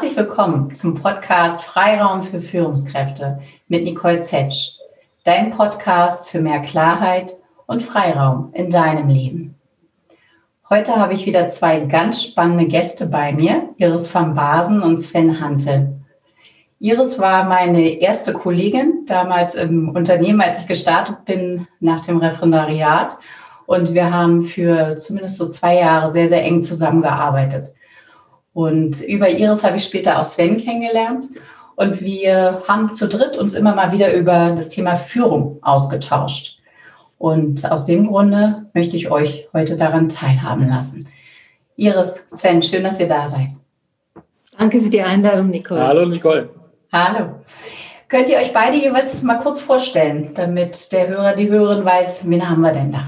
Herzlich willkommen zum Podcast Freiraum für Führungskräfte mit Nicole Zetsch. Dein Podcast für mehr Klarheit und Freiraum in deinem Leben. Heute habe ich wieder zwei ganz spannende Gäste bei mir, Iris van Basen und Sven Hante. Iris war meine erste Kollegin damals im Unternehmen, als ich gestartet bin nach dem Referendariat. Und wir haben für zumindest so zwei Jahre sehr, sehr eng zusammengearbeitet. Und über Iris habe ich später auch Sven kennengelernt. Und wir haben zu dritt uns immer mal wieder über das Thema Führung ausgetauscht. Und aus dem Grunde möchte ich euch heute daran teilhaben lassen. Iris, Sven, schön, dass ihr da seid. Danke für die Einladung, Nicole. Hallo, Nicole. Hallo. Könnt ihr euch beide jeweils mal kurz vorstellen, damit der Hörer, die Hörerin weiß, wen haben wir denn da?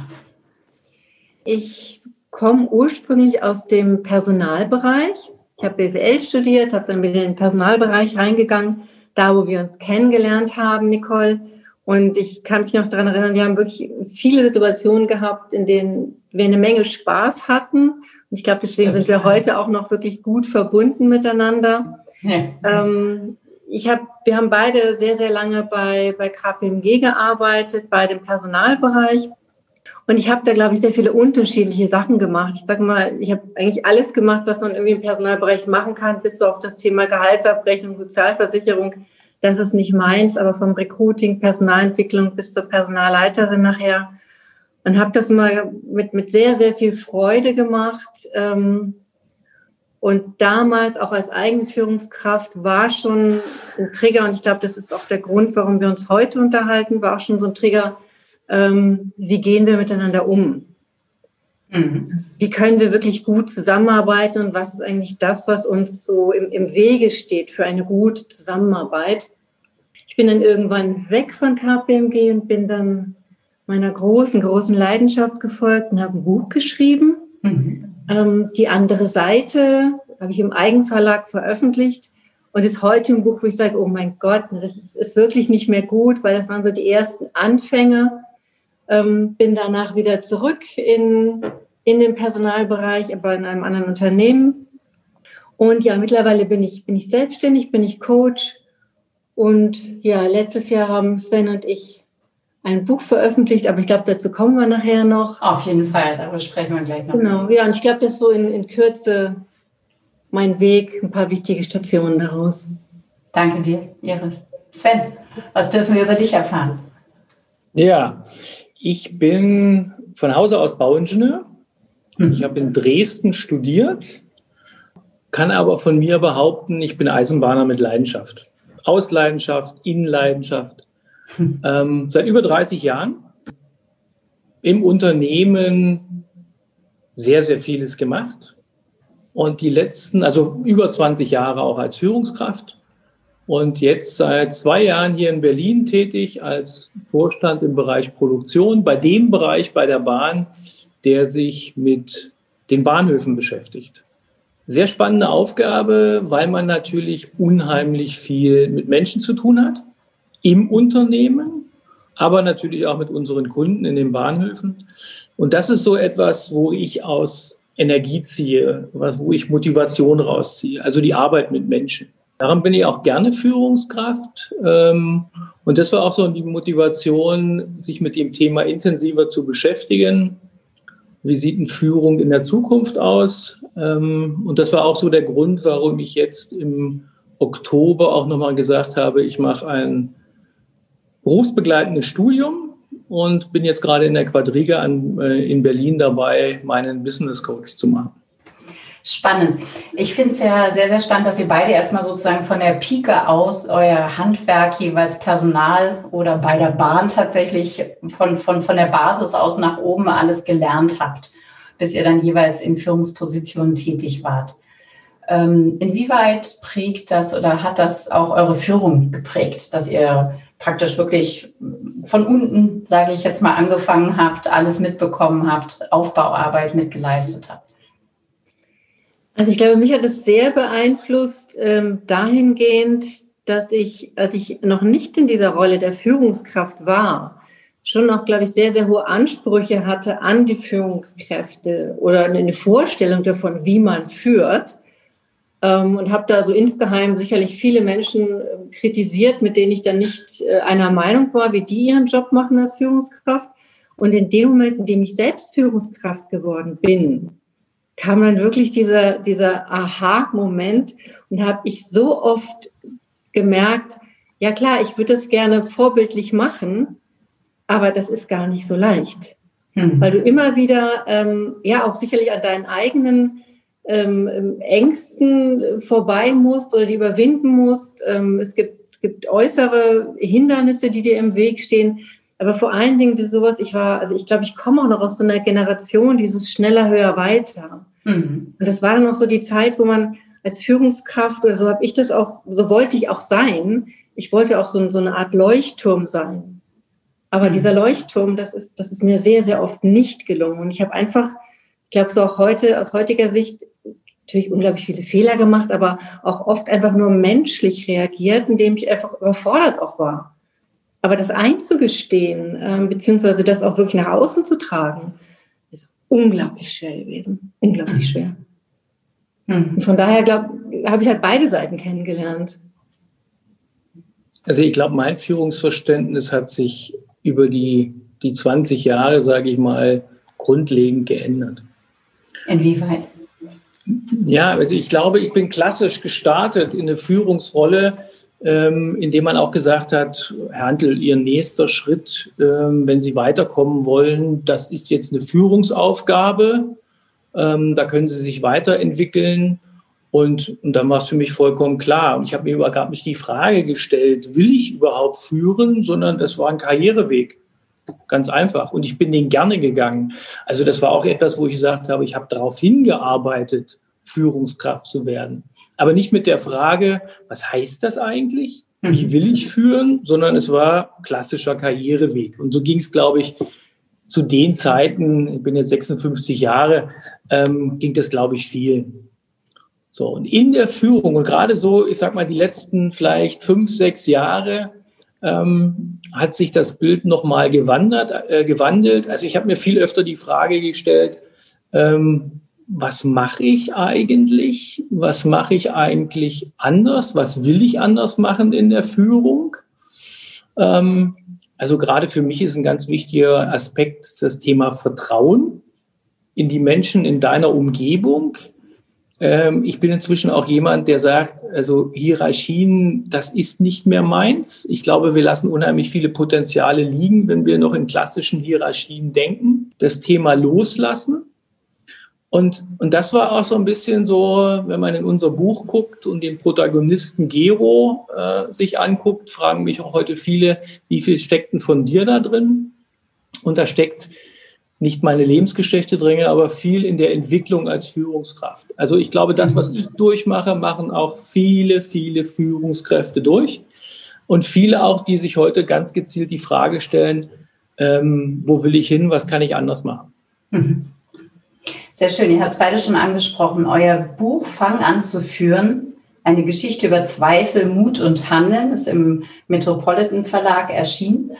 Ich komme ursprünglich aus dem Personalbereich. Ich habe BWL studiert, habe dann wieder in den Personalbereich reingegangen, da wo wir uns kennengelernt haben, Nicole. Und ich kann mich noch daran erinnern, wir haben wirklich viele Situationen gehabt, in denen wir eine Menge Spaß hatten. Und ich glaube, deswegen sind wir heute auch noch wirklich gut verbunden miteinander. Ja. Ähm, ich hab, wir haben beide sehr, sehr lange bei, bei KPMG gearbeitet, bei dem Personalbereich. Und ich habe da, glaube ich, sehr viele unterschiedliche Sachen gemacht. Ich sage mal, ich habe eigentlich alles gemacht, was man irgendwie im Personalbereich machen kann, bis auf das Thema Gehaltsabrechnung, Sozialversicherung. Das ist nicht meins, aber vom Recruiting, Personalentwicklung bis zur Personalleiterin nachher. Und habe das mal mit, mit sehr, sehr viel Freude gemacht. Ähm, und damals auch als Eigenführungskraft war schon ein Trigger, und ich glaube, das ist auch der Grund, warum wir uns heute unterhalten, war auch schon so ein Trigger, ähm, wie gehen wir miteinander um? Mhm. Wie können wir wirklich gut zusammenarbeiten und was ist eigentlich das, was uns so im, im Wege steht für eine gute Zusammenarbeit? Ich bin dann irgendwann weg von KPMG und bin dann meiner großen, großen Leidenschaft gefolgt und habe ein Buch geschrieben. Mhm. Ähm, die andere Seite habe ich im Eigenverlag veröffentlicht und ist heute ein Buch, wo ich sage, oh mein Gott, das ist, ist wirklich nicht mehr gut, weil das waren so die ersten Anfänge ähm, bin danach wieder zurück in, in den Personalbereich, aber in einem anderen Unternehmen. Und ja, mittlerweile bin ich, bin ich selbstständig, bin ich Coach. Und ja, letztes Jahr haben Sven und ich ein Buch veröffentlicht, aber ich glaube, dazu kommen wir nachher noch. Auf jeden Fall, darüber sprechen wir gleich noch. Genau, ja, und ich glaube, das ist so in, in Kürze mein Weg, ein paar wichtige Stationen daraus. Danke dir, Iris. Sven, was dürfen wir über dich erfahren? Ja, ich bin von Hause aus Bauingenieur. Mhm. Ich habe in Dresden studiert, kann aber von mir behaupten, ich bin Eisenbahner mit Leidenschaft. Aus Leidenschaft, in Leidenschaft. Ähm, seit über 30 Jahren im Unternehmen sehr, sehr vieles gemacht. Und die letzten, also über 20 Jahre auch als Führungskraft und jetzt seit zwei Jahren hier in Berlin tätig als Vorstand im Bereich Produktion, bei dem Bereich bei der Bahn, der sich mit den Bahnhöfen beschäftigt. Sehr spannende Aufgabe, weil man natürlich unheimlich viel mit Menschen zu tun hat, im Unternehmen, aber natürlich auch mit unseren Kunden in den Bahnhöfen. Und das ist so etwas, wo ich aus Energie ziehe, wo ich Motivation rausziehe, also die Arbeit mit Menschen. Daran bin ich auch gerne Führungskraft. Ähm, und das war auch so die Motivation, sich mit dem Thema intensiver zu beschäftigen. Wie sieht eine Führung in der Zukunft aus? Ähm, und das war auch so der Grund, warum ich jetzt im Oktober auch nochmal gesagt habe, ich mache ein berufsbegleitendes Studium und bin jetzt gerade in der Quadriga äh, in Berlin dabei, meinen Business Coach zu machen. Spannend. Ich finde es ja sehr, sehr spannend, dass ihr beide erstmal sozusagen von der Pike aus euer Handwerk jeweils Personal oder bei der Bahn tatsächlich von, von, von der Basis aus nach oben alles gelernt habt, bis ihr dann jeweils in Führungspositionen tätig wart. Ähm, inwieweit prägt das oder hat das auch eure Führung geprägt, dass ihr praktisch wirklich von unten, sage ich jetzt mal, angefangen habt, alles mitbekommen habt, Aufbauarbeit mitgeleistet habt? Also ich glaube, mich hat es sehr beeinflusst ähm, dahingehend, dass ich, als ich noch nicht in dieser Rolle der Führungskraft war, schon noch, glaube ich, sehr, sehr hohe Ansprüche hatte an die Führungskräfte oder eine Vorstellung davon, wie man führt. ähm, und habe da so insgeheim sicherlich viele Menschen ähm, kritisiert, mit denen ich dann nicht äh, einer Meinung war, wie die ihren Job machen als Führungskraft. Und in dem Moment, in dem ich selbst Führungskraft geworden bin, kam dann wirklich dieser, dieser Aha-Moment und habe ich so oft gemerkt, ja klar, ich würde das gerne vorbildlich machen, aber das ist gar nicht so leicht. Hm. Weil du immer wieder, ähm, ja, auch sicherlich an deinen eigenen ähm, Ängsten vorbei musst oder die überwinden musst. Ähm, es gibt, gibt äußere Hindernisse, die dir im Weg stehen. Aber vor allen Dingen sowas, ich war, also ich glaube, ich komme auch noch aus so einer Generation, dieses schneller, höher, weiter. Mhm. Und das war dann auch so die Zeit, wo man als Führungskraft, oder so habe ich das auch, so wollte ich auch sein. Ich wollte auch so, so eine Art Leuchtturm sein. Aber mhm. dieser Leuchtturm, das ist, das ist mir sehr, sehr oft nicht gelungen. Und ich habe einfach, ich glaube, so auch heute, aus heutiger Sicht, natürlich unglaublich viele Fehler gemacht, aber auch oft einfach nur menschlich reagiert, indem ich einfach überfordert auch war. Aber das einzugestehen, ähm, beziehungsweise das auch wirklich nach außen zu tragen, ist unglaublich schwer gewesen. Unglaublich schwer. Mhm. Und von daher habe ich halt beide Seiten kennengelernt. Also ich glaube, mein Führungsverständnis hat sich über die, die 20 Jahre, sage ich mal, grundlegend geändert. Inwieweit? Ja, also ich glaube, ich bin klassisch gestartet in eine Führungsrolle, ähm, indem man auch gesagt hat, Herr Handel, Ihr nächster Schritt, ähm, wenn Sie weiterkommen wollen, das ist jetzt eine Führungsaufgabe. Ähm, da können Sie sich weiterentwickeln. Und, und dann war es für mich vollkommen klar. Und ich habe mir überhaupt nicht die Frage gestellt, will ich überhaupt führen, sondern das war ein Karriereweg. Ganz einfach. Und ich bin den gerne gegangen. Also das war auch etwas, wo ich gesagt habe, ich habe darauf hingearbeitet, Führungskraft zu werden. Aber nicht mit der Frage, was heißt das eigentlich? Wie mhm. will ich führen? Sondern es war klassischer Karriereweg. Und so ging es, glaube ich, zu den Zeiten, ich bin jetzt 56 Jahre, ähm, ging das, glaube ich, viel. So, und in der Führung und gerade so, ich sag mal, die letzten vielleicht fünf, sechs Jahre ähm, hat sich das Bild nochmal gewandert, äh, gewandelt. Also ich habe mir viel öfter die Frage gestellt, ähm, was mache ich eigentlich? Was mache ich eigentlich anders? Was will ich anders machen in der Führung? Ähm, also gerade für mich ist ein ganz wichtiger Aspekt das Thema Vertrauen in die Menschen in deiner Umgebung, ähm, ich bin inzwischen auch jemand, der sagt, also Hierarchien, das ist nicht mehr meins. Ich glaube, wir lassen unheimlich viele Potenziale liegen, wenn wir noch in klassischen Hierarchien denken. Das Thema loslassen. Und, und das war auch so ein bisschen so, wenn man in unser Buch guckt und den Protagonisten Gero äh, sich anguckt, fragen mich auch heute viele, wie viel steckt denn von dir da drin? Und da steckt nicht meine Lebensgeschichte dringe, aber viel in der Entwicklung als Führungskraft. Also ich glaube, das, was ich durchmache, machen auch viele, viele Führungskräfte durch. Und viele auch, die sich heute ganz gezielt die Frage stellen, ähm, wo will ich hin, was kann ich anders machen? Mhm. Sehr schön, ihr habt es beide schon angesprochen. Euer Buch Fang an zu führen, eine Geschichte über Zweifel, Mut und Handeln, ist im Metropolitan Verlag erschienen.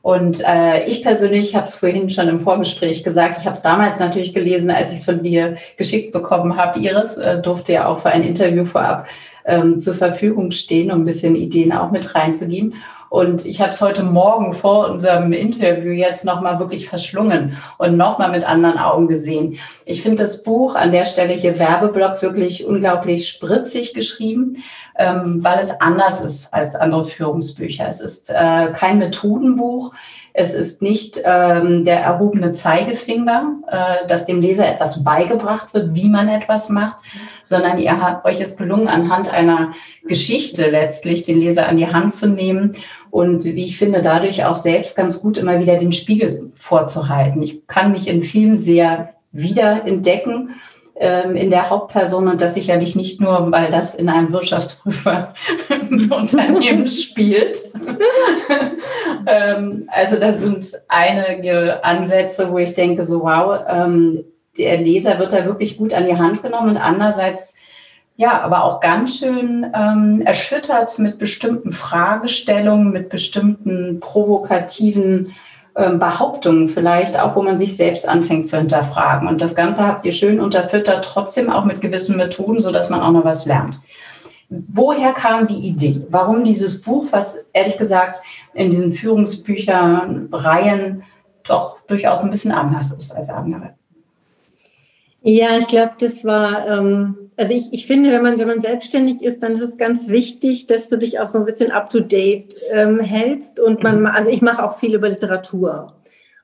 Und äh, ich persönlich habe es vorhin schon im Vorgespräch gesagt, ich habe es damals natürlich gelesen, als ich es von dir geschickt bekommen habe. Iris äh, durfte ja auch für ein Interview vorab ähm, zur Verfügung stehen, um ein bisschen Ideen auch mit reinzugeben. Und ich habe es heute Morgen vor unserem Interview jetzt nochmal wirklich verschlungen und nochmal mit anderen Augen gesehen. Ich finde das Buch an der Stelle hier Werbeblock wirklich unglaublich spritzig geschrieben, ähm, weil es anders ist als andere Führungsbücher. Es ist äh, kein Methodenbuch. Es ist nicht ähm, der erhobene Zeigefinger, äh, dass dem Leser etwas beigebracht wird, wie man etwas macht, sondern ihr habt euch es gelungen, anhand einer Geschichte letztlich den Leser an die Hand zu nehmen und wie ich finde, dadurch auch selbst ganz gut immer wieder den Spiegel vorzuhalten. Ich kann mich in vielen sehr wiederentdecken ähm, in der Hauptperson und das sicherlich nicht nur, weil das in einem Wirtschaftsprüferunternehmen spielt. ähm, also da sind einige Ansätze, wo ich denke, so wow, ähm, der Leser wird da wirklich gut an die Hand genommen und andererseits ja, aber auch ganz schön ähm, erschüttert mit bestimmten Fragestellungen, mit bestimmten provokativen ähm, Behauptungen vielleicht auch, wo man sich selbst anfängt zu hinterfragen. Und das Ganze habt ihr schön unterfüttert, trotzdem auch mit gewissen Methoden, sodass man auch noch was lernt. Woher kam die Idee? Warum dieses Buch, was ehrlich gesagt in diesen Führungsbüchern, Reihen doch durchaus ein bisschen anders ist als andere? Ja, ich glaube, das war, ähm, also ich, ich finde, wenn man, wenn man selbstständig ist, dann ist es ganz wichtig, dass du dich auch so ein bisschen up-to-date ähm, hältst. Und man, also ich mache auch viel über Literatur.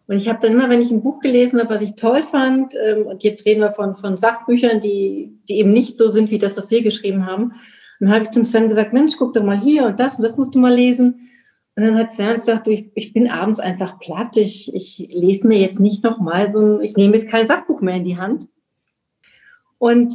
Und ich habe dann immer, wenn ich ein Buch gelesen habe, was ich toll fand, ähm, und jetzt reden wir von, von Sachbüchern, die, die eben nicht so sind wie das, was wir geschrieben haben, dann habe ich zum Sven gesagt, Mensch, guck doch mal hier und das und das musst du mal lesen. Und dann hat Sven gesagt, du, ich, ich bin abends einfach platt, ich, ich lese mir jetzt nicht nochmal so ich nehme jetzt kein Sachbuch mehr in die Hand. Und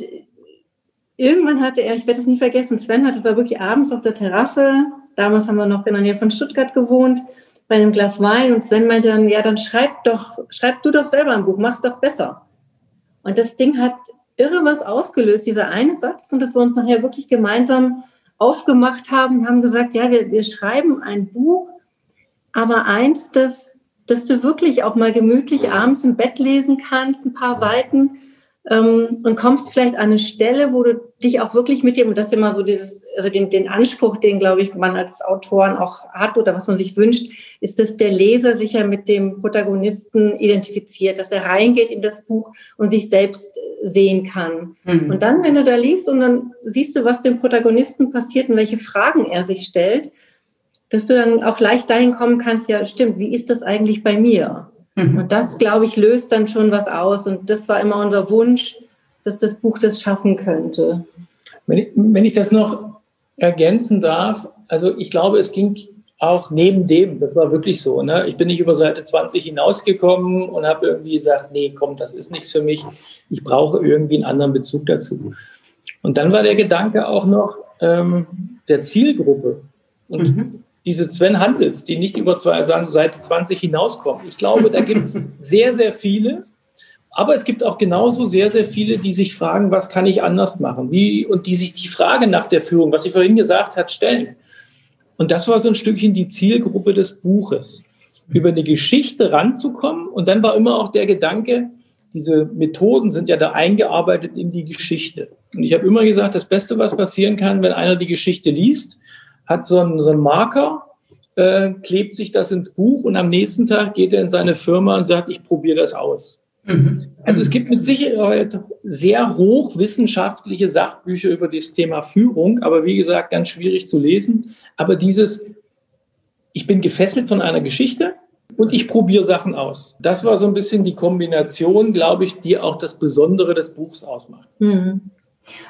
irgendwann hatte er, ich werde es nie vergessen, Sven hatte, war wirklich abends auf der Terrasse, damals haben wir noch in der Nähe von Stuttgart gewohnt, bei einem Glas Wein und Sven meinte dann, ja, dann schreib doch, schreib du doch selber ein Buch, mach's doch besser. Und das Ding hat irre was ausgelöst, dieser eine Satz, und dass wir uns nachher wirklich gemeinsam aufgemacht haben, haben gesagt, ja, wir, wir schreiben ein Buch, aber eins, das, dass du wirklich auch mal gemütlich abends im Bett lesen kannst, ein paar Seiten ähm, und kommst vielleicht an eine Stelle, wo du dich auch wirklich mit dir, und das ist immer so dieses, also den, den Anspruch, den, glaube ich, man als Autoren auch hat oder was man sich wünscht, ist, dass der Leser sich ja mit dem Protagonisten identifiziert, dass er reingeht in das Buch und sich selbst sehen kann. Mhm. Und dann, wenn du da liest und dann siehst du, was dem Protagonisten passiert und welche Fragen er sich stellt, dass du dann auch leicht dahin kommen kannst, ja, stimmt, wie ist das eigentlich bei mir? Mhm. Und das, glaube ich, löst dann schon was aus. Und das war immer unser Wunsch, dass das Buch das schaffen könnte. Wenn ich, wenn ich das noch ergänzen darf, also ich glaube, es ging auch neben dem, das war wirklich so. Ne? Ich bin nicht über Seite 20 hinausgekommen und habe irgendwie gesagt, nee, komm, das ist nichts für mich. Ich brauche irgendwie einen anderen Bezug dazu. Und dann war der Gedanke auch noch ähm, der Zielgruppe. Und mhm diese Sven Handels, die nicht über zwei, Seite 20 hinauskommen. Ich glaube, da gibt es sehr, sehr viele. Aber es gibt auch genauso sehr, sehr viele, die sich fragen, was kann ich anders machen? Wie, und die sich die Frage nach der Führung, was sie vorhin gesagt hat, stellen. Und das war so ein Stückchen die Zielgruppe des Buches, über eine Geschichte ranzukommen. Und dann war immer auch der Gedanke, diese Methoden sind ja da eingearbeitet in die Geschichte. Und ich habe immer gesagt, das Beste, was passieren kann, wenn einer die Geschichte liest, hat so einen, so einen Marker, äh, klebt sich das ins Buch und am nächsten Tag geht er in seine Firma und sagt, ich probiere das aus. Mhm. Also es gibt mit Sicherheit sehr hochwissenschaftliche Sachbücher über das Thema Führung, aber wie gesagt, ganz schwierig zu lesen. Aber dieses, ich bin gefesselt von einer Geschichte und ich probiere Sachen aus. Das war so ein bisschen die Kombination, glaube ich, die auch das Besondere des Buchs ausmacht. Mhm.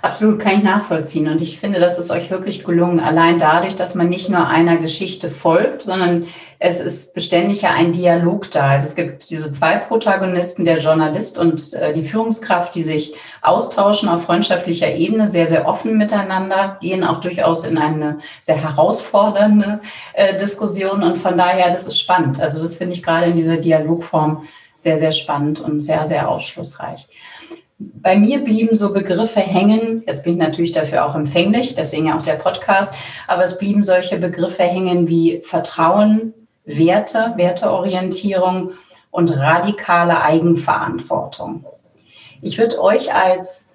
Absolut kann ich nachvollziehen. Und ich finde, das ist euch wirklich gelungen. Allein dadurch, dass man nicht nur einer Geschichte folgt, sondern es ist beständig ja ein Dialog da. Also es gibt diese zwei Protagonisten, der Journalist und äh, die Führungskraft, die sich austauschen auf freundschaftlicher Ebene, sehr, sehr offen miteinander, gehen auch durchaus in eine sehr herausfordernde äh, Diskussion. Und von daher, das ist spannend. Also das finde ich gerade in dieser Dialogform sehr, sehr spannend und sehr, sehr aufschlussreich bei mir blieben so Begriffe hängen, jetzt bin ich natürlich dafür auch empfänglich, deswegen ja auch der Podcast, aber es blieben solche Begriffe hängen wie Vertrauen, Werte, Werteorientierung und radikale Eigenverantwortung. Ich würde euch als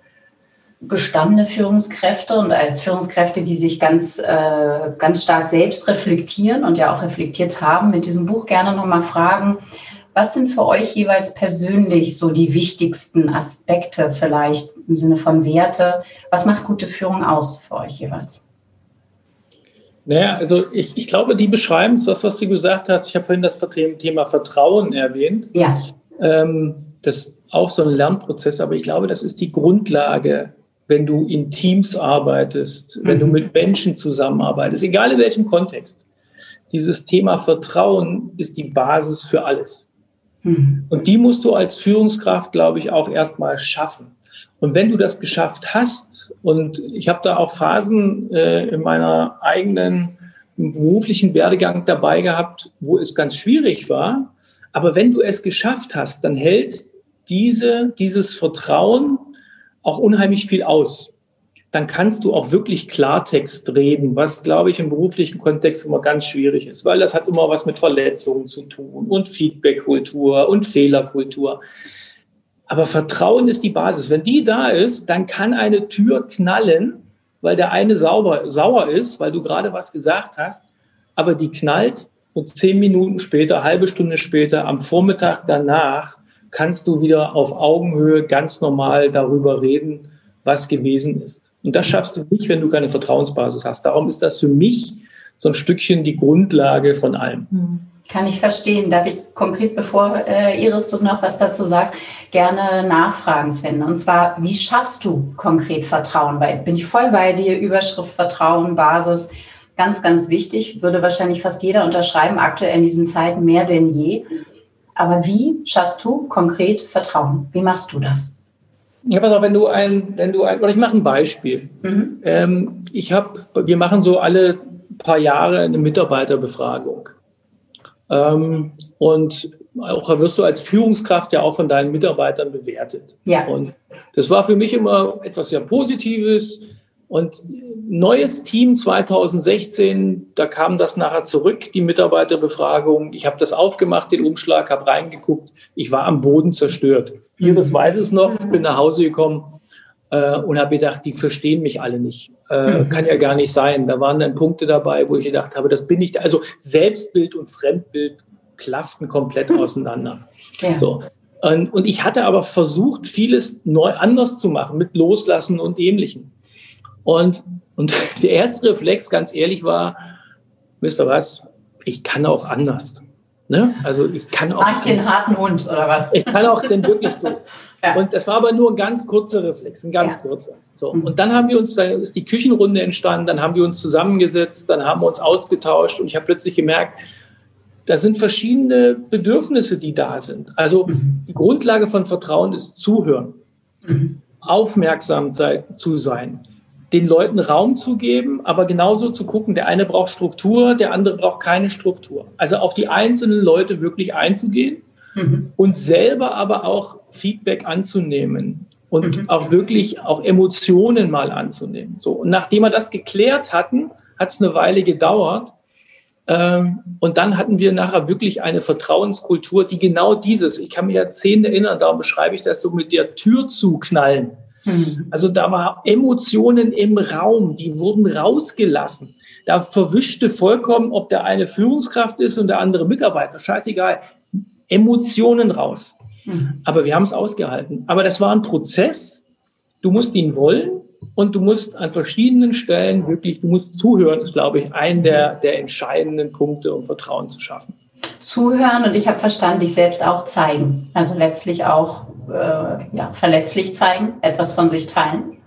gestandene Führungskräfte und als Führungskräfte, die sich ganz, äh, ganz stark selbst reflektieren und ja auch reflektiert haben, mit diesem Buch gerne nochmal fragen, was sind für euch jeweils persönlich so die wichtigsten Aspekte vielleicht im Sinne von Werte? Was macht gute Führung aus für euch jeweils? Naja, also ich, ich glaube, die beschreiben es, das, was du gesagt hast. Ich habe vorhin das Thema Vertrauen erwähnt. Ja. Ähm, das ist auch so ein Lernprozess, aber ich glaube, das ist die Grundlage, wenn du in Teams arbeitest, mhm. wenn du mhm. mit Menschen zusammenarbeitest, egal in welchem Kontext. Dieses Thema Vertrauen ist die Basis für alles. Mhm. Und die musst du als Führungskraft, glaube ich, auch erstmal schaffen. Und wenn du das geschafft hast, und ich habe da auch Phasen äh, in meiner eigenen beruflichen Werdegang dabei gehabt, wo es ganz schwierig war, aber wenn du es geschafft hast, dann hält diese, dieses Vertrauen auch unheimlich viel aus. Dann kannst du auch wirklich Klartext reden, was, glaube ich, im beruflichen Kontext immer ganz schwierig ist, weil das hat immer was mit Verletzungen zu tun und Feedbackkultur und Fehlerkultur. Aber Vertrauen ist die Basis. Wenn die da ist, dann kann eine Tür knallen, weil der eine sauber, sauer ist, weil du gerade was gesagt hast, aber die knallt und zehn Minuten später, halbe Stunde später, am Vormittag danach, kannst du wieder auf Augenhöhe ganz normal darüber reden, was gewesen ist. Und das schaffst du nicht, wenn du keine Vertrauensbasis hast. Darum ist das für mich so ein Stückchen die Grundlage von allem. Hm. Kann ich verstehen. Darf ich konkret, bevor äh, Iris du noch was dazu sagt, gerne nachfragen, Sven. Und zwar, wie schaffst du konkret Vertrauen? Weil bin ich voll bei dir, Überschrift Vertrauen, Basis, ganz, ganz wichtig, würde wahrscheinlich fast jeder unterschreiben, aktuell in diesen Zeiten mehr denn je. Aber wie schaffst du konkret Vertrauen? Wie machst du das? Ja, pass auf, wenn du ein, wenn du ein, oder ich mache ein Beispiel. Mhm. Ähm, ich habe, wir machen so alle paar Jahre eine Mitarbeiterbefragung. Ähm, und auch wirst du als Führungskraft ja auch von deinen Mitarbeitern bewertet. Ja. Und das war für mich immer etwas sehr Positives. Und neues Team 2016, da kam das nachher zurück, die Mitarbeiterbefragung. Ich habe das aufgemacht, den Umschlag, habe reingeguckt. Ich war am Boden zerstört. Iris weiß es noch, bin nach Hause gekommen äh, und habe gedacht, die verstehen mich alle nicht. Äh, mhm. Kann ja gar nicht sein. Da waren dann Punkte dabei, wo ich gedacht habe, das bin ich. Also Selbstbild und Fremdbild klafften komplett auseinander. Ja. So. Und, und ich hatte aber versucht, vieles neu anders zu machen, mit Loslassen und Ähnlichem. Und, und der erste Reflex, ganz ehrlich, war, wisst ihr was, ich kann auch anders. Ne? Also ich kann auch. Mach ich den harten Hund oder was? Ich kann auch den wirklich tun. ja. Und das war aber nur ein ganz kurzer Reflex, ein ganz ja. kurzer. So. Mhm. Und dann haben wir uns, da ist die Küchenrunde entstanden, dann haben wir uns zusammengesetzt, dann haben wir uns ausgetauscht und ich habe plötzlich gemerkt, da sind verschiedene Bedürfnisse, die da sind. Also mhm. die Grundlage von Vertrauen ist Zuhören, mhm. aufmerksam zu sein, den Leuten Raum zu geben, aber genauso zu gucken, der eine braucht Struktur, der andere braucht keine Struktur. Also auf die einzelnen Leute wirklich einzugehen mhm. und selber aber auch Feedback anzunehmen und mhm. auch wirklich auch Emotionen mal anzunehmen. So, und nachdem wir das geklärt hatten, hat es eine Weile gedauert. Ähm, und dann hatten wir nachher wirklich eine Vertrauenskultur, die genau dieses, ich kann mich ja zehn erinnern, darum beschreibe ich das so mit der Tür zuknallen Mhm. Also da war Emotionen im Raum, die wurden rausgelassen. Da verwischte vollkommen, ob der eine Führungskraft ist und der andere Mitarbeiter. Scheißegal. Emotionen raus. Mhm. Aber wir haben es ausgehalten. Aber das war ein Prozess. Du musst ihn wollen und du musst an verschiedenen Stellen wirklich, du musst zuhören, ist, glaube ich, ein der, der entscheidenden Punkte, um Vertrauen zu schaffen. Zuhören und ich habe verstanden, dich selbst auch zeigen. Also letztlich auch äh, ja, verletzlich zeigen, etwas von sich teilen.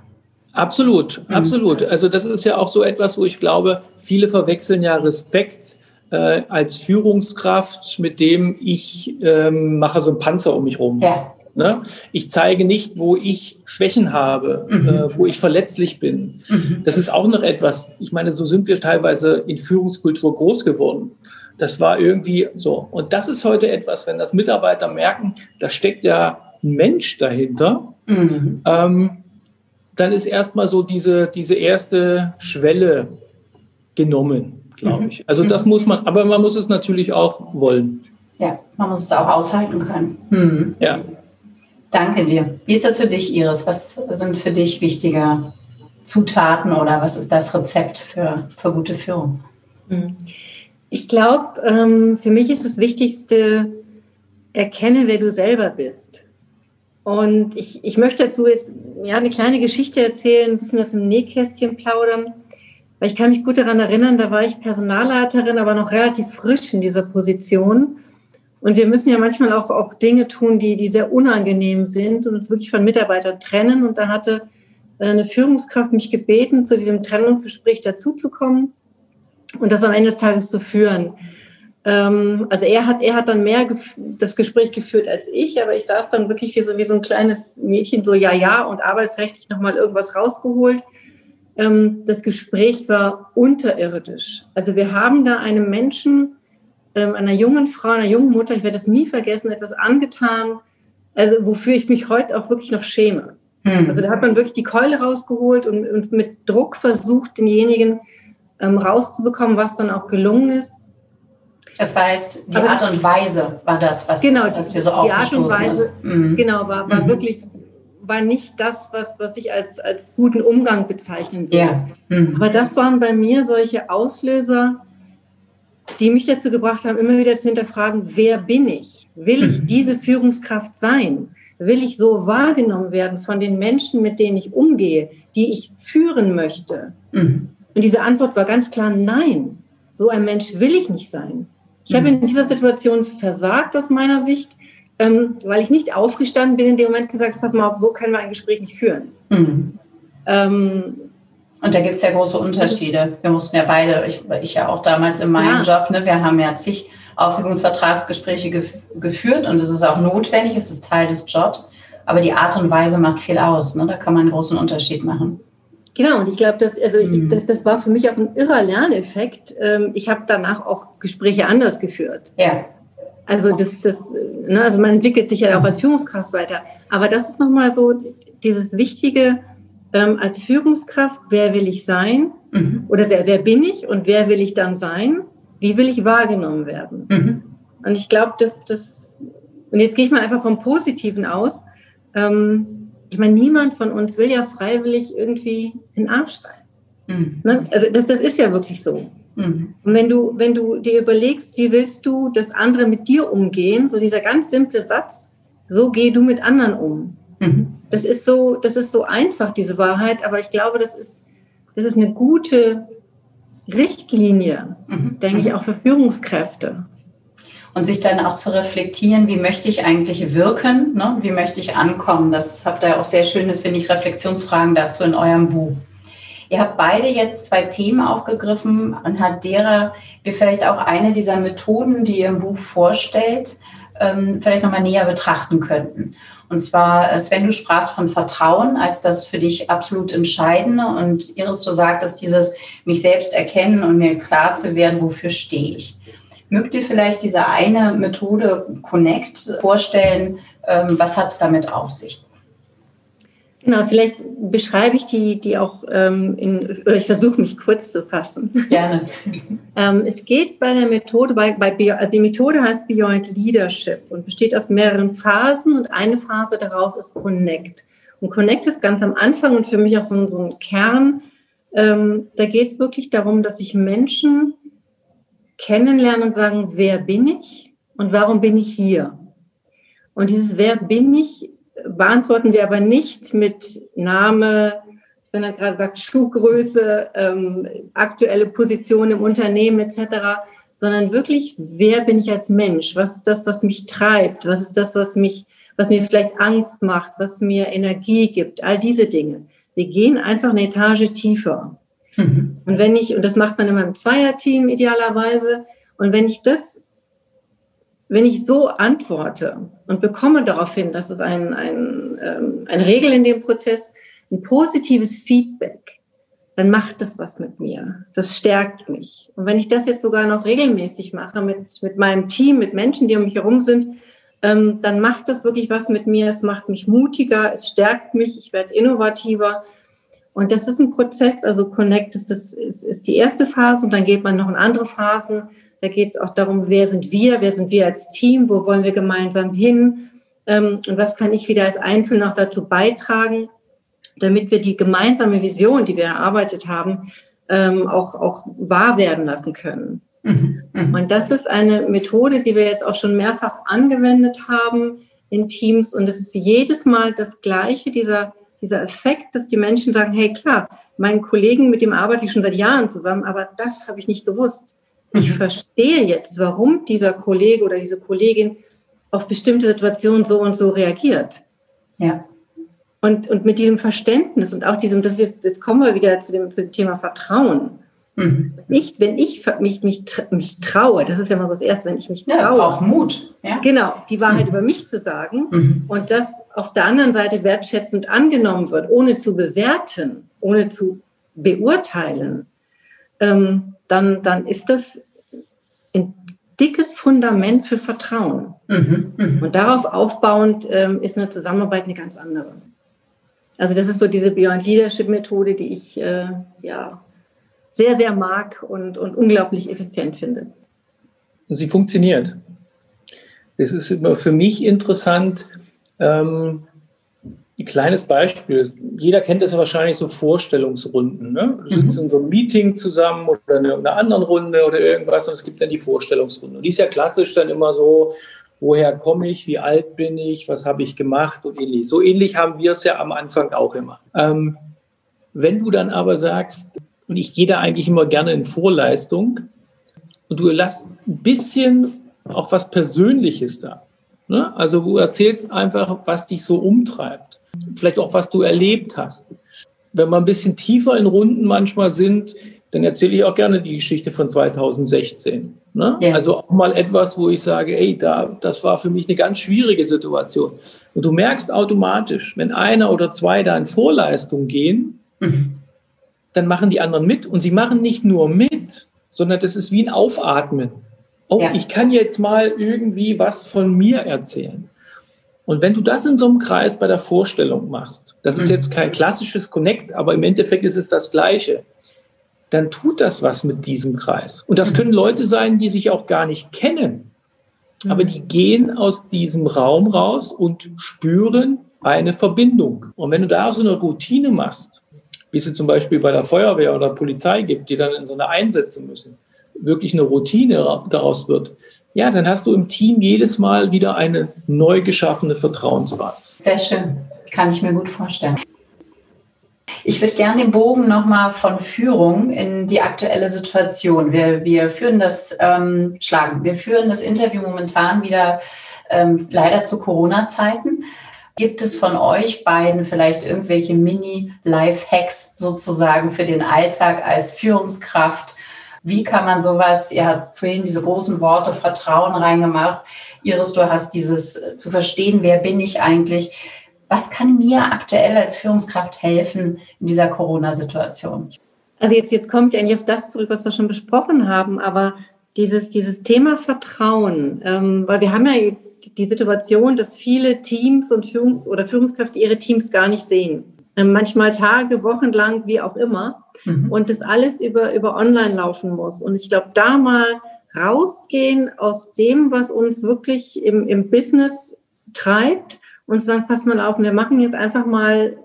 Absolut, mhm. absolut. Also das ist ja auch so etwas, wo ich glaube, viele verwechseln ja Respekt äh, als Führungskraft, mit dem ich ähm, mache so einen Panzer um mich rum. Ja. Ne? Ich zeige nicht, wo ich Schwächen habe, mhm. äh, wo ich verletzlich bin. Mhm. Das ist auch noch etwas, ich meine, so sind wir teilweise in Führungskultur groß geworden. Das war irgendwie so. Und das ist heute etwas, wenn das Mitarbeiter merken, da steckt ja ein Mensch dahinter, mhm. ähm, dann ist erstmal so diese, diese erste Schwelle genommen, glaube mhm. ich. Also das muss man, aber man muss es natürlich auch wollen. Ja, man muss es auch aushalten können. Mhm. Ja. Danke dir. Wie ist das für dich, Iris? Was sind für dich wichtige Zutaten oder was ist das Rezept für, für gute Führung? Mhm. Ich glaube, ähm, für mich ist das Wichtigste, erkenne, wer du selber bist. Und ich, ich möchte dazu jetzt ja, eine kleine Geschichte erzählen, ein bisschen was im Nähkästchen plaudern. Weil ich kann mich gut daran erinnern, da war ich Personalleiterin, aber noch relativ frisch in dieser Position. Und wir müssen ja manchmal auch, auch Dinge tun, die, die sehr unangenehm sind und uns wirklich von Mitarbeitern trennen. Und da hatte eine Führungskraft mich gebeten, zu diesem Trennungsgespräch dazuzukommen und das am Ende des Tages zu führen. Ähm, also er hat, er hat dann mehr das Gespräch geführt als ich, aber ich saß dann wirklich wie so, wie so ein kleines Mädchen, so ja, ja und arbeitsrechtlich nochmal irgendwas rausgeholt. Ähm, das Gespräch war unterirdisch. Also wir haben da einem Menschen, ähm, einer jungen Frau, einer jungen Mutter, ich werde das nie vergessen, etwas angetan, also wofür ich mich heute auch wirklich noch schäme. Mhm. Also da hat man wirklich die Keule rausgeholt und, und mit Druck versucht, denjenigen rauszubekommen, was dann auch gelungen ist. Das heißt, die Aber Art und Weise war das, was, genau, was dir so aufgestoßen die Art und Weise, ist. Mhm. Genau, war, war mhm. wirklich war nicht das, was, was ich als, als guten Umgang bezeichnen würde. Ja. Mhm. Aber das waren bei mir solche Auslöser, die mich dazu gebracht haben, immer wieder zu hinterfragen, wer bin ich? Will ich mhm. diese Führungskraft sein? Will ich so wahrgenommen werden von den Menschen, mit denen ich umgehe, die ich führen möchte? Mhm. Und diese Antwort war ganz klar nein. So ein Mensch will ich nicht sein. Ich mhm. habe in dieser Situation versagt aus meiner Sicht, ähm, weil ich nicht aufgestanden bin in dem Moment gesagt, pass mal auf, so können wir ein Gespräch nicht führen. Mhm. Ähm, und da gibt es ja große Unterschiede. Wir mussten ja beide, ich, ich ja auch damals in meinem ja. Job, ne, wir haben ja zig Aufhebungsvertragsgespräche gef geführt und es ist auch notwendig, es ist Teil des Jobs. Aber die Art und Weise macht viel aus. Ne? Da kann man einen großen Unterschied machen. Genau, und ich glaube, das, also, mhm. das, das war für mich auch ein irrer Lerneffekt. Ähm, ich habe danach auch Gespräche anders geführt. Ja. Also das, das, ne, also man entwickelt sich ja auch als Führungskraft weiter. Aber das ist nochmal so dieses Wichtige ähm, als Führungskraft, wer will ich sein? Mhm. Oder wer, wer bin ich und wer will ich dann sein? Wie will ich wahrgenommen werden? Mhm. Und ich glaube, dass das, und jetzt gehe ich mal einfach vom Positiven aus. Ähm, ich meine, niemand von uns will ja freiwillig irgendwie ein Arsch sein. Mhm. Ne? Also das, das ist ja wirklich so. Mhm. Und wenn du, wenn du dir überlegst, wie willst du, dass andere mit dir umgehen, so dieser ganz simple Satz, so geh du mit anderen um. Mhm. Das ist so, das ist so einfach, diese Wahrheit, aber ich glaube, das ist, das ist eine gute Richtlinie, mhm. denke ich, mhm. auch für Führungskräfte. Und sich dann auch zu reflektieren, wie möchte ich eigentlich wirken, ne? wie möchte ich ankommen. Das habt ihr auch sehr schöne, finde ich, Reflexionsfragen dazu in eurem Buch. Ihr habt beide jetzt zwei Themen aufgegriffen, anhand derer wir vielleicht auch eine dieser Methoden, die ihr im Buch vorstellt, ähm, vielleicht nochmal näher betrachten könnten. Und zwar, äh, Sven, du sprachst von Vertrauen als das für dich absolut Entscheidende. Und Iris, du sagtest dieses mich selbst erkennen und mir klar zu werden, wofür stehe ich. Mögt ihr vielleicht diese eine Methode Connect vorstellen? Ähm, was hat es damit auf sich? Genau, vielleicht beschreibe ich die, die auch ähm, in, oder ich versuche mich kurz zu fassen. Gerne. ähm, es geht bei der Methode, bei, bei also die Methode heißt Beyond Leadership und besteht aus mehreren Phasen und eine Phase daraus ist Connect. Und Connect ist ganz am Anfang und für mich auch so ein, so ein Kern. Ähm, da geht es wirklich darum, dass ich Menschen kennenlernen und sagen, wer bin ich und warum bin ich hier? Und dieses Wer bin ich beantworten wir aber nicht mit Name, Sven hat gerade gesagt, Schuhgröße, ähm, aktuelle Position im Unternehmen etc., sondern wirklich, wer bin ich als Mensch? Was ist das, was mich treibt? Was ist das, was mich, was mir vielleicht Angst macht, was mir Energie gibt? All diese Dinge. Wir gehen einfach eine Etage tiefer. Mhm. Und wenn ich, und das macht man immer im Zweierteam idealerweise, und wenn ich das wenn ich so antworte und bekomme darauf hin, dass es ein, ein, ähm, eine Regel in dem Prozess, ein positives Feedback, dann macht das was mit mir. Das stärkt mich. Und wenn ich das jetzt sogar noch regelmäßig mache mit, mit meinem Team, mit Menschen, die um mich herum sind, ähm, dann macht das wirklich was mit mir. Es macht mich mutiger, es stärkt mich, ich werde innovativer. Und das ist ein Prozess, also Connect ist, das ist, ist die erste Phase und dann geht man noch in andere Phasen, da geht es auch darum, wer sind wir, wer sind wir als Team, wo wollen wir gemeinsam hin ähm, und was kann ich wieder als Einzelner noch dazu beitragen, damit wir die gemeinsame Vision, die wir erarbeitet haben, ähm, auch, auch wahr werden lassen können. Mhm. Mhm. Und das ist eine Methode, die wir jetzt auch schon mehrfach angewendet haben in Teams. Und es ist jedes Mal das Gleiche, dieser, dieser Effekt, dass die Menschen sagen, hey klar, meinen Kollegen, mit dem arbeite ich schon seit Jahren zusammen, aber das habe ich nicht gewusst. Ich mhm. verstehe jetzt, warum dieser Kollege oder diese Kollegin auf bestimmte Situationen so und so reagiert. Ja. Und, und mit diesem Verständnis und auch diesem, das jetzt, jetzt kommen wir wieder zu dem, zu dem Thema Vertrauen. Mhm. Ich, wenn ich mich, mich, mich traue, das ist ja mal das Erste, wenn ich mich traue. Ja, auch Mut. Ja. Genau, die Wahrheit mhm. über mich zu sagen mhm. und das auf der anderen Seite wertschätzend angenommen wird, ohne zu bewerten, ohne zu beurteilen, ähm, dann, dann ist das ein dickes Fundament für Vertrauen. Mhm, mh. Und darauf aufbauend ähm, ist eine Zusammenarbeit eine ganz andere. Also das ist so diese Beyond Leadership Methode, die ich äh, ja sehr, sehr mag und, und unglaublich effizient finde. Sie funktioniert. Es ist immer für mich interessant, ähm, ein kleines Beispiel. Jeder kennt das wahrscheinlich so Vorstellungsrunden. Ne? Du sitzt mhm. in so einem Meeting zusammen oder in einer anderen Runde oder irgendwas und es gibt dann die Vorstellungsrunde. Und die ist ja klassisch dann immer so, woher komme ich, wie alt bin ich, was habe ich gemacht und ähnlich. So ähnlich haben wir es ja am Anfang auch immer. Ähm, wenn du dann aber sagst, und ich gehe da eigentlich immer gerne in Vorleistung, und du lässt ein bisschen auch was Persönliches da. Ne? Also du erzählst einfach, was dich so umtreibt. Vielleicht auch, was du erlebt hast. Wenn wir ein bisschen tiefer in Runden manchmal sind, dann erzähle ich auch gerne die Geschichte von 2016. Ne? Ja. Also auch mal etwas, wo ich sage, ey, da, das war für mich eine ganz schwierige Situation. Und du merkst automatisch, wenn einer oder zwei da in Vorleistung gehen, mhm. Dann machen die anderen mit. Und sie machen nicht nur mit, sondern das ist wie ein Aufatmen. Oh, ja. ich kann jetzt mal irgendwie was von mir erzählen. Und wenn du das in so einem Kreis bei der Vorstellung machst, das ist mhm. jetzt kein klassisches Connect, aber im Endeffekt ist es das Gleiche, dann tut das was mit diesem Kreis. Und das mhm. können Leute sein, die sich auch gar nicht kennen, aber die gehen aus diesem Raum raus und spüren eine Verbindung. Und wenn du da so eine Routine machst, wie es zum Beispiel bei der Feuerwehr oder Polizei gibt, die dann in so eine einsetzen müssen, wirklich eine Routine daraus wird, ja, dann hast du im Team jedes Mal wieder eine neu geschaffene Vertrauensbasis. Sehr schön, kann ich mir gut vorstellen. Ich würde gerne den Bogen nochmal von Führung in die aktuelle Situation. Wir, wir führen das ähm, Schlagen. Wir führen das Interview momentan wieder ähm, leider zu Corona-Zeiten. Gibt es von euch beiden vielleicht irgendwelche Mini-Life-Hacks sozusagen für den Alltag als Führungskraft? Wie kann man sowas, ihr habt vorhin diese großen Worte Vertrauen reingemacht. Iris, du hast dieses äh, zu verstehen, wer bin ich eigentlich? Was kann mir aktuell als Führungskraft helfen in dieser Corona-Situation? Also jetzt, jetzt kommt ja eigentlich auf das zurück, was wir schon besprochen haben, aber dieses, dieses Thema Vertrauen, ähm, weil wir haben ja die Situation, dass viele Teams und Führungs- oder Führungskräfte ihre Teams gar nicht sehen. Ähm, manchmal Tage, Wochen lang, wie auch immer. Mhm. Und das alles über, über online laufen muss. Und ich glaube, da mal rausgehen aus dem, was uns wirklich im, im Business treibt und sagen, pass mal auf, wir machen jetzt einfach mal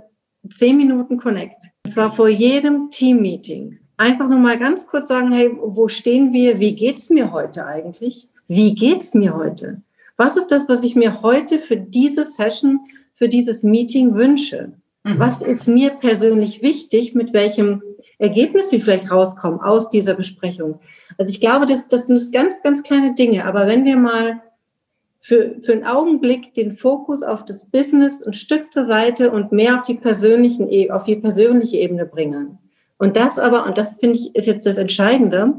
zehn Minuten Connect. Und zwar vor jedem Team-Meeting. Einfach nur mal ganz kurz sagen, hey, wo stehen wir? Wie geht's mir heute eigentlich? Wie geht's mir heute? Was ist das, was ich mir heute für diese Session, für dieses Meeting wünsche? Mhm. Was ist mir persönlich wichtig? Mit welchem Ergebnis wir vielleicht rauskommen aus dieser Besprechung? Also ich glaube, das, das sind ganz, ganz kleine Dinge. Aber wenn wir mal für, für einen Augenblick den Fokus auf das Business ein Stück zur Seite und mehr auf die persönlichen, e, auf die persönliche Ebene bringen. Und das aber, und das finde ich, ist jetzt das Entscheidende,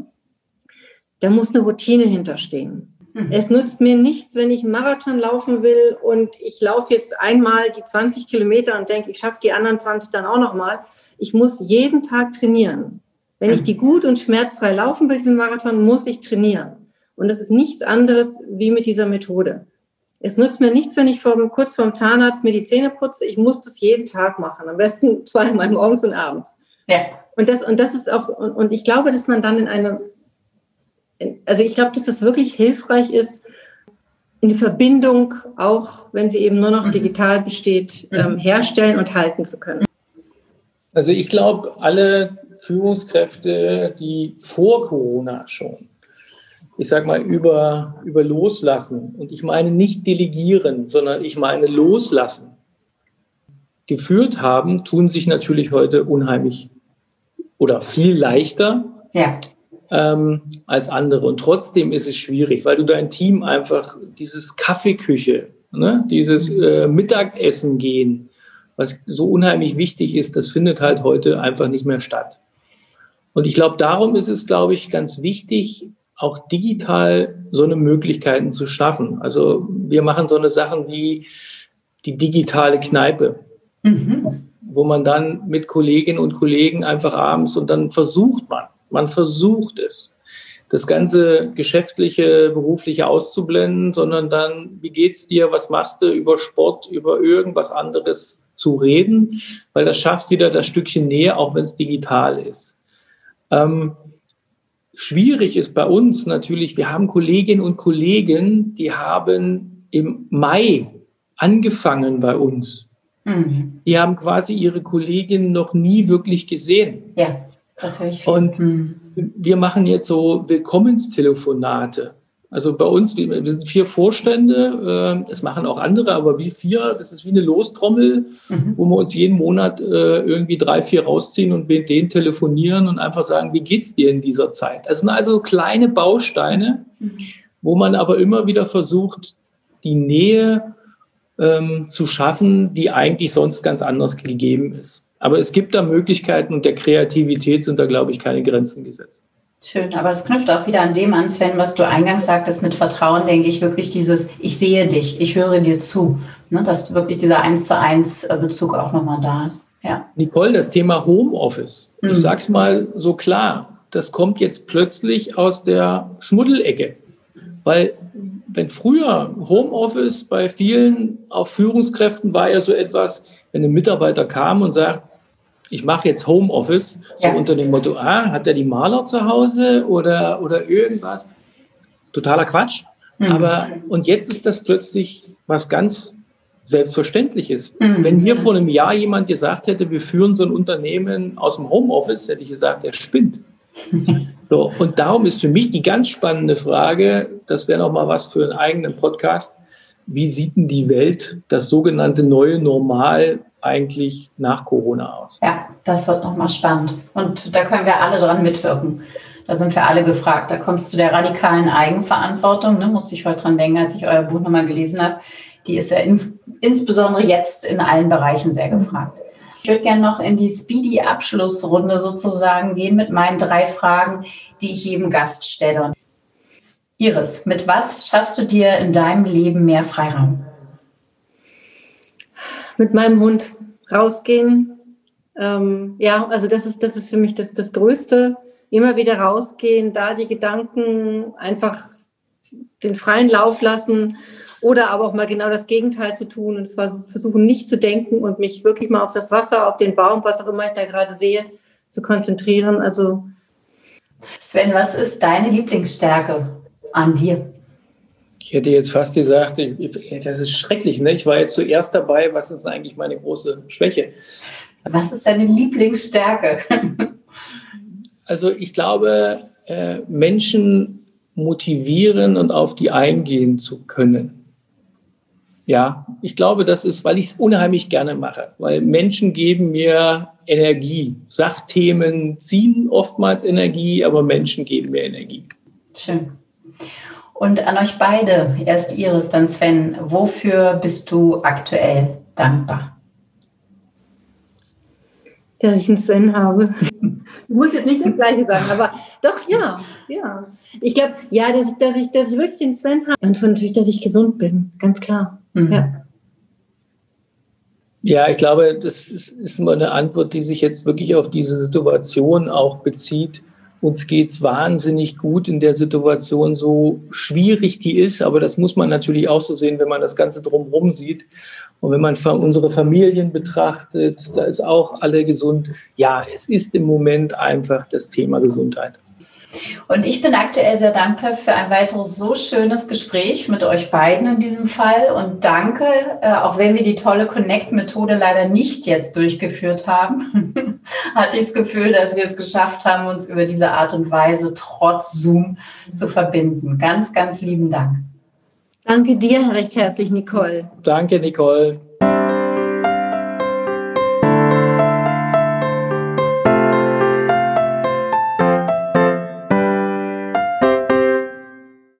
da muss eine Routine hinterstehen. Mhm. Es nutzt mir nichts, wenn ich einen Marathon laufen will und ich laufe jetzt einmal die 20 Kilometer und denke, ich schaffe die anderen 20 dann auch nochmal. Ich muss jeden Tag trainieren. Wenn ich mhm. die gut und schmerzfrei laufen will, diesen Marathon, muss ich trainieren. Und das ist nichts anderes wie mit dieser Methode. Es nutzt mir nichts, wenn ich vom, kurz vorm Zahnarzt mir die Zähne putze. Ich muss das jeden Tag machen. Am besten zweimal morgens und abends. Ja. Und das, und das ist auch, und, und ich glaube, dass man dann in eine also ich glaube, dass das wirklich hilfreich ist, in Verbindung, auch wenn sie eben nur noch mhm. digital besteht, mhm. ähm, herstellen und halten zu können. Also ich glaube, alle Führungskräfte, die vor Corona schon, ich sage mal, über, über Loslassen, und ich meine nicht delegieren, sondern ich meine loslassen, geführt haben, tun sich natürlich heute unheimlich oder viel leichter. Ja ähm, als andere. Und trotzdem ist es schwierig, weil du dein Team einfach dieses Kaffeeküche, ne, dieses äh, Mittagessen gehen, was so unheimlich wichtig ist, das findet halt heute einfach nicht mehr statt. Und ich glaube, darum ist es, glaube ich, ganz wichtig, auch digital so eine Möglichkeiten zu schaffen. Also wir machen so eine Sachen wie die digitale Kneipe, mhm. wo man dann mit Kolleginnen und Kollegen einfach abends und dann versucht man, man versucht es, das ganze geschäftliche, berufliche auszublenden, sondern dann, wie geht's dir, was machst du über Sport, über irgendwas anderes zu reden, weil das schafft wieder das Stückchen Nähe, auch wenn es digital ist. Ähm, schwierig ist bei uns natürlich, wir haben Kolleginnen und Kollegen, die haben im Mai angefangen bei uns. Mhm. Die haben quasi ihre Kolleginnen noch nie wirklich gesehen. Ja, das höre ich. Viel. Und wir machen jetzt so Willkommenstelefonate. Also bei uns, wir sind vier Vorstände, äh, es machen auch andere, aber wir vier, das ist wie eine Lostrommel, mhm. wo wir uns jeden Monat äh, irgendwie drei, vier rausziehen und mit denen telefonieren und einfach sagen, wie geht's dir in dieser Zeit? Das sind also kleine Bausteine, mhm. wo man aber immer wieder versucht, die Nähe ähm, zu schaffen, die eigentlich sonst ganz anders gegeben ist. Aber es gibt da Möglichkeiten und der Kreativität sind da, glaube ich, keine Grenzen gesetzt. Schön, aber es knüpft auch wieder an dem an, Sven, was du eingangs sagtest, mit Vertrauen denke ich wirklich dieses, ich sehe dich, ich höre dir zu, ne, dass wirklich dieser eins zu eins äh, Bezug auch nochmal da ist. Ja. Nicole, das Thema Homeoffice, mhm. ich sag's mal so klar, das kommt jetzt plötzlich aus der Schmuddelecke. Weil wenn früher Homeoffice bei vielen, auch Führungskräften, war ja so etwas, wenn ein Mitarbeiter kam und sagt, ich mache jetzt Homeoffice, so ja. unter dem Motto, ah, hat er die Maler zu Hause oder, oder irgendwas. Totaler Quatsch. Mhm. Aber, und jetzt ist das plötzlich was ganz Selbstverständliches. Mhm. Wenn hier vor einem Jahr jemand gesagt hätte, wir führen so ein Unternehmen aus dem Homeoffice, hätte ich gesagt, er spinnt. so, und darum ist für mich die ganz spannende Frage, das wäre noch mal was für einen eigenen Podcast, wie sieht denn die Welt, das sogenannte neue Normal eigentlich nach Corona aus? Ja, das wird nochmal spannend. Und da können wir alle dran mitwirken. Da sind wir alle gefragt. Da kommst du der radikalen Eigenverantwortung. Ne? Musste ich heute dran denken, als ich euer Buch nochmal gelesen habe. Die ist ja ins, insbesondere jetzt in allen Bereichen sehr gefragt. Ich würde gerne noch in die Speedy-Abschlussrunde sozusagen gehen mit meinen drei Fragen, die ich jedem Gast stelle. Iris, mit was schaffst du dir in deinem Leben mehr Freiraum? Mit meinem Hund rausgehen. Ähm, ja, also das ist, das ist für mich das, das Größte. Immer wieder rausgehen, da die Gedanken einfach den freien Lauf lassen oder aber auch mal genau das Gegenteil zu tun und zwar versuchen, nicht zu denken und mich wirklich mal auf das Wasser, auf den Baum, was auch immer ich da gerade sehe, zu konzentrieren. Also Sven, was ist deine Lieblingsstärke? an dir? Ich hätte jetzt fast gesagt, das ist schrecklich. Ne? Ich war jetzt zuerst dabei. Was ist eigentlich meine große Schwäche? Was ist deine Lieblingsstärke? also ich glaube, äh, Menschen motivieren und auf die eingehen zu können. Ja, ich glaube, das ist, weil ich es unheimlich gerne mache, weil Menschen geben mir Energie. Sachthemen ziehen oftmals Energie, aber Menschen geben mir Energie. Schön. Und an euch beide, erst Iris, dann Sven, wofür bist du aktuell dankbar? Dass ich einen Sven habe. Ich muss jetzt nicht das Gleiche sagen, aber doch, ja, ja. Ich glaube, ja, dass ich, dass, ich, dass ich wirklich einen Sven habe und natürlich, dass ich gesund bin, ganz klar. Mhm. Ja. Ja, ich glaube, das ist, ist immer eine Antwort, die sich jetzt wirklich auf diese Situation auch bezieht uns geht's wahnsinnig gut in der Situation, so schwierig die ist. Aber das muss man natürlich auch so sehen, wenn man das Ganze drumherum sieht. Und wenn man unsere Familien betrachtet, da ist auch alle gesund. Ja, es ist im Moment einfach das Thema Gesundheit. Und ich bin aktuell sehr dankbar für ein weiteres so schönes Gespräch mit euch beiden in diesem Fall. Und danke, äh, auch wenn wir die tolle Connect-Methode leider nicht jetzt durchgeführt haben, hatte ich das Gefühl, dass wir es geschafft haben, uns über diese Art und Weise trotz Zoom zu verbinden. Ganz, ganz lieben Dank. Danke dir recht herzlich, Nicole. Danke, Nicole.